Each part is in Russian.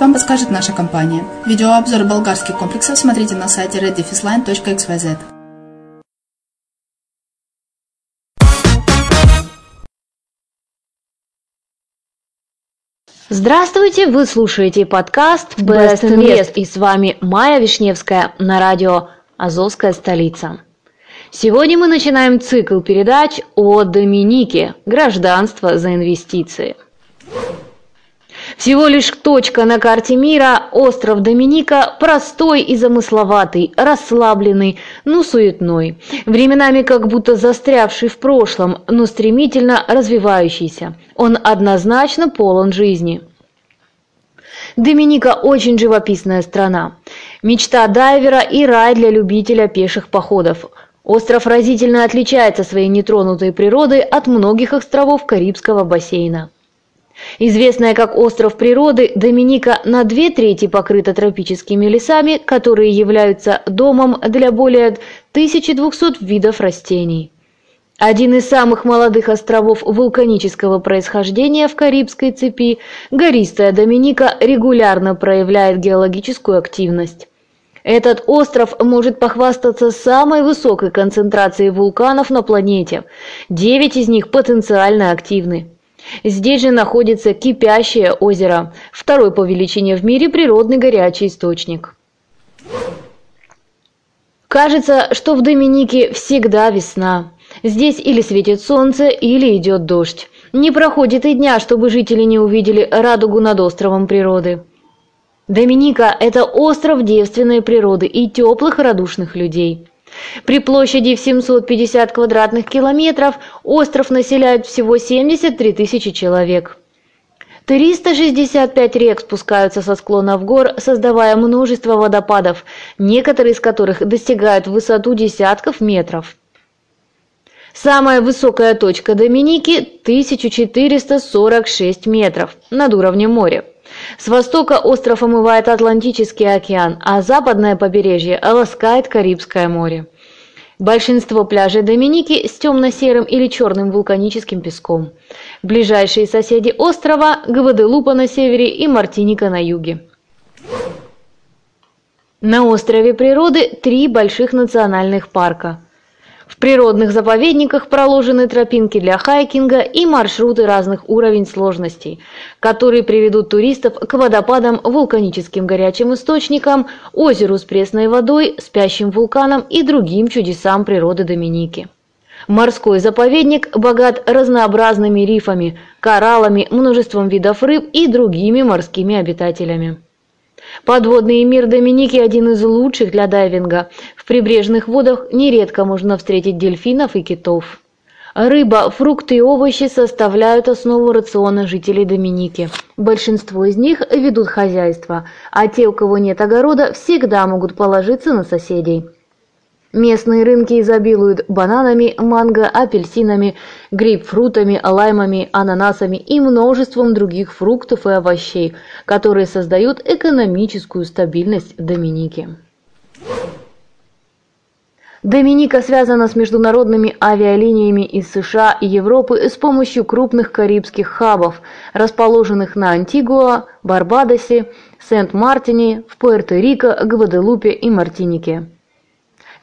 вам подскажет наша компания. Видеообзор болгарских комплексов смотрите на сайте reddefisline.xyz. Здравствуйте, вы слушаете подкаст Best Invest и с вами Майя Вишневская на радио «Азовская столица». Сегодня мы начинаем цикл передач о Доминике «Гражданство за инвестиции». Всего лишь точка на карте мира, остров Доминика, простой и замысловатый, расслабленный, но суетной, временами как будто застрявший в прошлом, но стремительно развивающийся. Он однозначно полон жизни. Доминика очень живописная страна. Мечта дайвера и рай для любителя пеших походов. Остров разительно отличается своей нетронутой природой от многих островов Карибского бассейна. Известная как остров природы, Доминика на две трети покрыта тропическими лесами, которые являются домом для более 1200 видов растений. Один из самых молодых островов вулканического происхождения в Карибской цепи, гористая Доминика регулярно проявляет геологическую активность. Этот остров может похвастаться самой высокой концентрацией вулканов на планете. Девять из них потенциально активны. Здесь же находится кипящее озеро, второй по величине в мире природный горячий источник. Кажется, что в Доминике всегда весна. Здесь или светит солнце, или идет дождь. Не проходит и дня, чтобы жители не увидели радугу над островом природы. Доминика – это остров девственной природы и теплых радушных людей. При площади в 750 квадратных километров остров населяет всего 73 тысячи человек. 365 рек спускаются со склонов гор, создавая множество водопадов, некоторые из которых достигают высоту десятков метров. Самая высокая точка Доминики – 1446 метров над уровнем моря. С востока остров омывает Атлантический океан, а западное побережье ласкает Карибское море. Большинство пляжей Доминики с темно-серым или черным вулканическим песком. Ближайшие соседи острова – Гваделупа на севере и Мартиника на юге. На острове природы три больших национальных парка – в природных заповедниках проложены тропинки для хайкинга и маршруты разных уровней сложностей, которые приведут туристов к водопадам, вулканическим горячим источникам, озеру с пресной водой, спящим вулканам и другим чудесам природы Доминики. Морской заповедник богат разнообразными рифами, кораллами, множеством видов рыб и другими морскими обитателями. Подводный мир Доминики один из лучших для дайвинга. В прибрежных водах нередко можно встретить дельфинов и китов. Рыба, фрукты и овощи составляют основу рациона жителей Доминики. Большинство из них ведут хозяйство, а те, у кого нет огорода, всегда могут положиться на соседей. Местные рынки изобилуют бананами, манго, апельсинами, грейпфрутами, лаймами, ананасами и множеством других фруктов и овощей, которые создают экономическую стабильность Доминики. Доминика связана с международными авиалиниями из США и Европы с помощью крупных карибских хабов, расположенных на Антигуа, Барбадосе, Сент-Мартине, в Пуэрто-Рико, Гваделупе и Мартинике.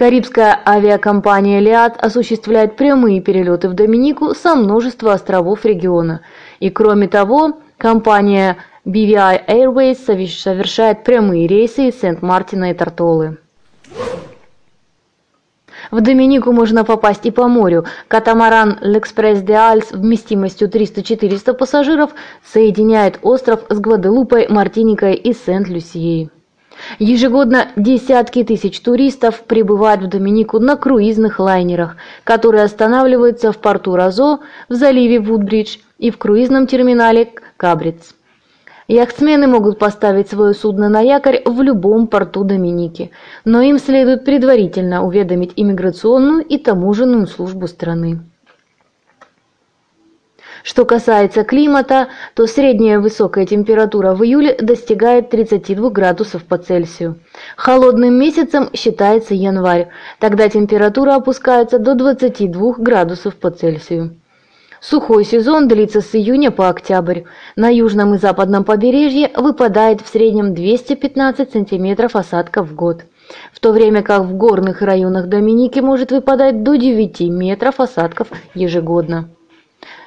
Карибская авиакомпания «Лиад» осуществляет прямые перелеты в Доминику со множества островов региона. И кроме того, компания BVI Airways совершает прямые рейсы из Сент-Мартина и Тартолы. В Доминику можно попасть и по морю. Катамаран «L'Express de Альс» вместимостью 300-400 пассажиров соединяет остров с Гваделупой, Мартиникой и Сент-Люсией. Ежегодно десятки тысяч туристов прибывают в Доминику на круизных лайнерах, которые останавливаются в порту Розо, в заливе Вудбридж и в круизном терминале Кабриц. Яхтсмены могут поставить свое судно на якорь в любом порту Доминики, но им следует предварительно уведомить иммиграционную и таможенную службу страны. Что касается климата, то средняя высокая температура в июле достигает 32 градусов по Цельсию. Холодным месяцем считается январь, тогда температура опускается до 22 градусов по Цельсию. Сухой сезон длится с июня по октябрь. На южном и западном побережье выпадает в среднем 215 сантиметров осадков в год, в то время как в горных районах Доминики может выпадать до 9 метров осадков ежегодно.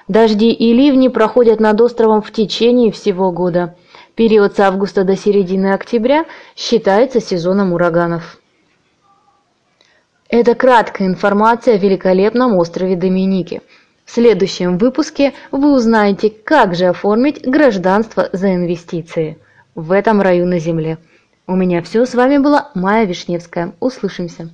Дожди и ливни проходят над островом в течение всего года. Период с августа до середины октября считается сезоном ураганов. Это краткая информация о великолепном острове Доминики. В следующем выпуске вы узнаете, как же оформить гражданство за инвестиции в этом раю на Земле. У меня все, с вами была Майя Вишневская. Услышимся.